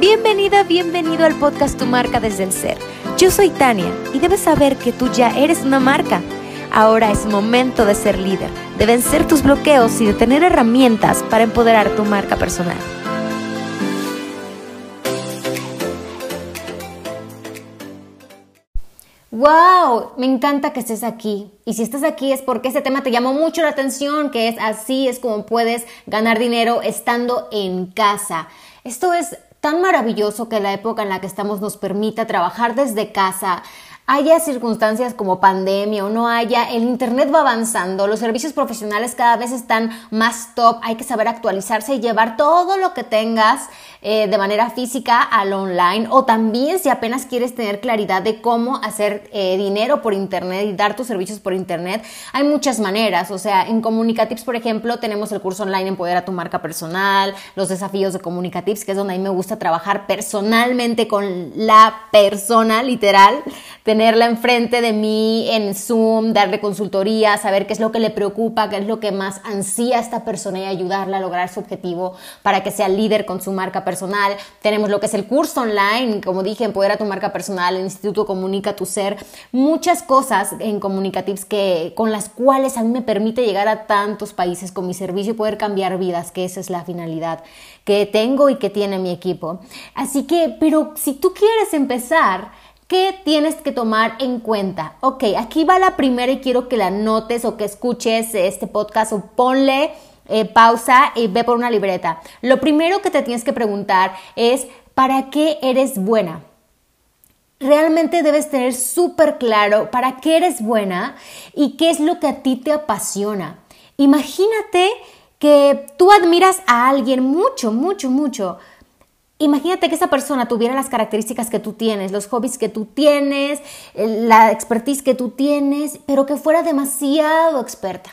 Bienvenida, bienvenido al podcast Tu marca desde el ser. Yo soy Tania y debes saber que tú ya eres una marca. Ahora es momento de ser líder, de vencer tus bloqueos y de tener herramientas para empoderar tu marca personal. ¡Wow! Me encanta que estés aquí. Y si estás aquí es porque este tema te llamó mucho la atención, que es así es como puedes ganar dinero estando en casa. Esto es tan maravilloso que la época en la que estamos nos permita trabajar desde casa, haya circunstancias como pandemia o no haya, el Internet va avanzando, los servicios profesionales cada vez están más top, hay que saber actualizarse y llevar todo lo que tengas eh, de manera física al online o también si apenas quieres tener claridad de cómo hacer eh, dinero por Internet y dar tus servicios por Internet, hay muchas maneras, o sea, en Comunicatives, por ejemplo, tenemos el curso online Empoderar a tu marca personal, los desafíos de Comunicatives, que es donde a mí me gusta trabajar personalmente con la persona, literal, tenerla enfrente de mí en Zoom, darle consultoría, saber qué es lo que le preocupa, qué es lo que más ansía a esta persona y ayudarla a lograr su objetivo para que sea líder con su marca personal. Tenemos lo que es el curso online, como dije, Empoderar a tu marca personal, el Instituto Comunica tu Ser, muchas cosas en Comunicatives que, con las cuales a mí me permite llegar a tantos países con mi servicio y poder cambiar vidas, que esa es la finalidad que tengo y que tiene mi equipo. Así que, pero si tú quieres empezar, ¿Qué tienes que tomar en cuenta? Ok, aquí va la primera y quiero que la notes o que escuches este podcast o ponle eh, pausa y ve por una libreta. Lo primero que te tienes que preguntar es, ¿para qué eres buena? Realmente debes tener súper claro para qué eres buena y qué es lo que a ti te apasiona. Imagínate que tú admiras a alguien mucho, mucho, mucho Imagínate que esa persona tuviera las características que tú tienes, los hobbies que tú tienes, la expertise que tú tienes, pero que fuera demasiado experta.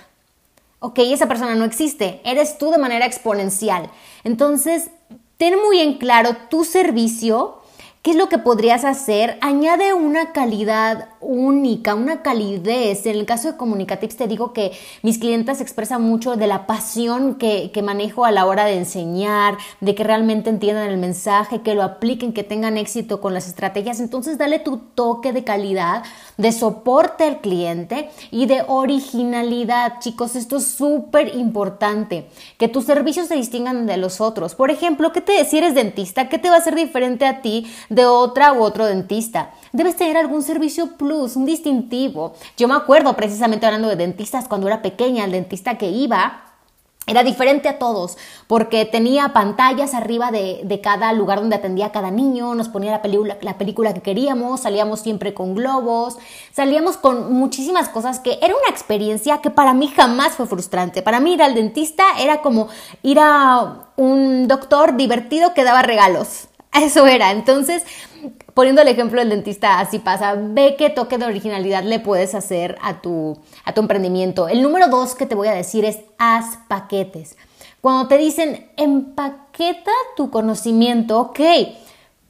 Ok, esa persona no existe, eres tú de manera exponencial. Entonces, ten muy en claro tu servicio, ¿Qué es lo que podrías hacer? Añade una calidad única, una calidez. En el caso de Comunicatives te digo que mis clientes expresan mucho de la pasión que, que, manejo a la hora de enseñar, de que realmente entiendan el mensaje, que lo apliquen, que tengan éxito con las estrategias. Entonces dale tu toque de calidad, de soporte al cliente y de originalidad. Chicos, esto es súper importante, que tus servicios se distingan de los otros. Por ejemplo, ¿qué te, si eres dentista, qué te va a hacer diferente a ti? De otra u otro dentista. Debes tener algún servicio plus, un distintivo. Yo me acuerdo precisamente hablando de dentistas cuando era pequeña, el dentista que iba era diferente a todos porque tenía pantallas arriba de, cada lugar donde atendía a cada niño, nos ponía la película, la película que queríamos, salíamos siempre con globos, salíamos con muchísimas cosas que era una experiencia que para mí jamás fue frustrante. Para mí ir al dentista era como ir a un doctor divertido que daba regalos. Eso era. Entonces, poniendo el ejemplo del dentista, así pasa. Ve qué toque de originalidad le puedes hacer a tu, a tu emprendimiento. El número dos que te voy a decir es haz paquetes. Cuando te dicen empaqueta tu conocimiento, ok,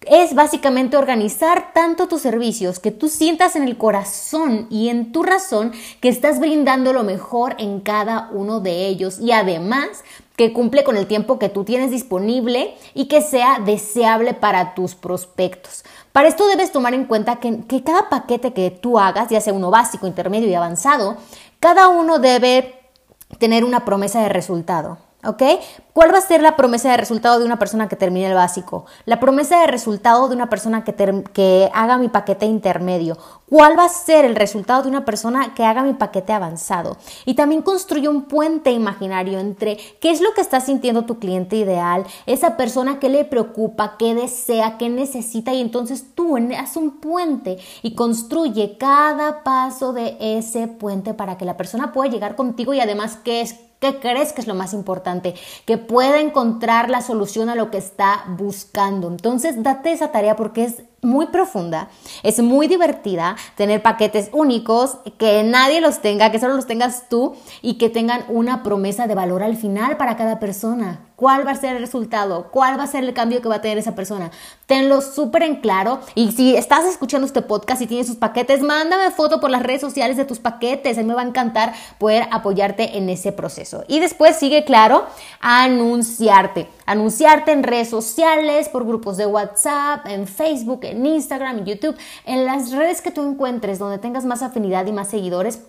es básicamente organizar tanto tus servicios que tú sientas en el corazón y en tu razón que estás brindando lo mejor en cada uno de ellos y además que cumple con el tiempo que tú tienes disponible y que sea deseable para tus prospectos. Para esto debes tomar en cuenta que, que, cada paquete que tú hagas, ya sea uno básico, intermedio y avanzado, cada uno debe tener una promesa de resultado. ¿Ok? ¿Cuál va a ser la promesa de resultado de una persona que termine el básico? La promesa de resultado de una persona que, que, haga mi paquete intermedio. ¿Cuál va a ser el resultado de una persona que haga mi paquete avanzado? Y también construye un puente imaginario entre qué es lo que está sintiendo tu cliente ideal, esa persona que le preocupa, qué desea, qué necesita y entonces tú haz un puente y construye cada paso de ese puente para que la persona pueda llegar contigo y además qué es ¿Qué crees que es lo más importante? Que pueda encontrar la solución a lo que está buscando. Entonces, date esa tarea porque es muy profunda, es muy divertida tener paquetes únicos, que nadie los tenga, que solo los tengas tú y que tengan una promesa de valor al final para cada persona. ¿Cuál va a ser el resultado? ¿Cuál va a ser el cambio que va a tener esa persona? Tenlo súper en claro. Y si estás escuchando este podcast y tienes sus paquetes, mándame foto por las redes sociales de tus paquetes. A mí me va a encantar poder apoyarte en ese proceso. Y después sigue claro, anunciarte. Anunciarte en redes sociales, por grupos de WhatsApp, en Facebook, Instagram, en YouTube, en las redes que tú encuentres donde tengas más afinidad y más seguidores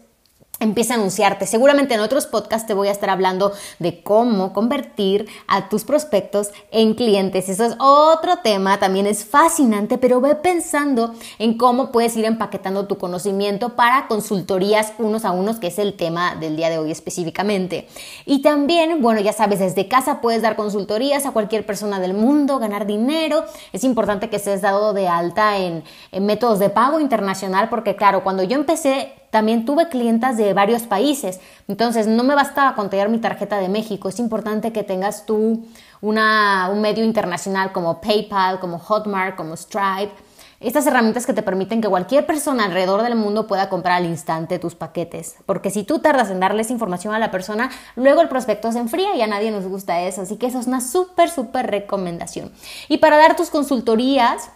empieza a anunciarte. Seguramente en otros podcasts te voy a estar hablando de cómo convertir a tus prospectos en clientes. Eso es otro tema, también es fascinante, pero ve pensando en cómo puedes ir empaquetando tu conocimiento para consultorías unos a unos, que es el tema del día de hoy específicamente. Y también, bueno, ya sabes, desde casa puedes dar consultorías a cualquier persona del mundo, ganar dinero. Es importante que estés dado de alta en, en métodos de pago internacional, porque claro, cuando yo empecé también tuve clientas de varios países, entonces no me bastaba con tener mi tarjeta de México, es importante que tengas tú una, un medio internacional como PayPal, como Hotmart, como Stripe, estas herramientas que te permiten que cualquier persona alrededor del mundo pueda comprar al instante tus paquetes. Porque si tú tardas en darles información a la persona, luego el prospecto se enfría y a nadie nos gusta eso. Así que eso es una súper, súper recomendación. Y para dar tus consultorías,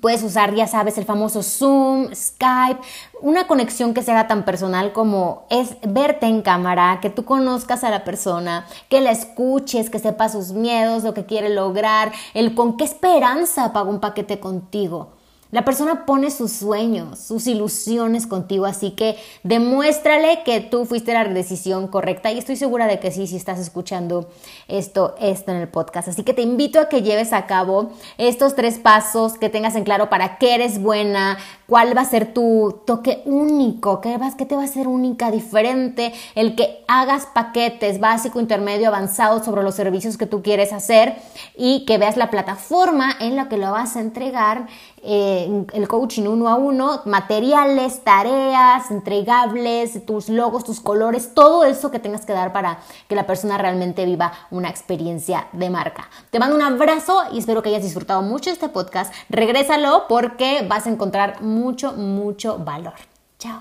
Puedes usar, ya sabes, el famoso Zoom, Skype, una conexión que sea tan personal como es verte en cámara, que tú conozcas a la persona, que la escuches, que sepas sus miedos, lo que quiere lograr, el con qué esperanza paga un paquete contigo. La persona pone sus sueños, sus ilusiones contigo, así que demuéstrale que tú fuiste la decisión correcta y estoy segura de que sí, si estás escuchando esto, en el podcast. Así que te invito a que lleves a cabo estos tres pasos, que tengas en claro para qué eres buena, cuál va a ser tu toque único, qué, vas, qué te va a ser única, diferente, el que hagas paquetes básico, intermedio, avanzado sobre los servicios que tú quieres hacer y que veas la plataforma en la que lo vas a entregar eh, el coaching uno a uno, materiales, tareas, entregables, tus logos, tus colores, todo eso que tengas que dar para que la persona realmente viva una experiencia de marca. Te mando un abrazo y espero que hayas disfrutado mucho este podcast. Regrésalo porque vas a encontrar mucho, mucho valor. Chao.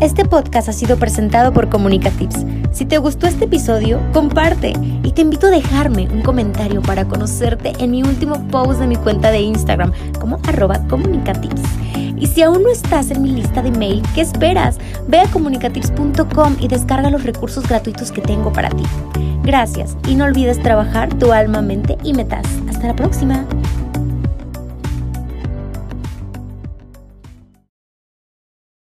Este podcast ha sido presentado por Comunicatips. Si te gustó este episodio, comparte te invito a dejarme un comentario para conocerte en mi último post de mi cuenta de Instagram como arroba comunicatips. Y si aún no estás en mi lista de mail, ¿qué esperas? Ve a comunicatips.com y descarga los recursos gratuitos que tengo para ti. Gracias y no olvides trabajar tu alma, mente y metas. Hasta la próxima.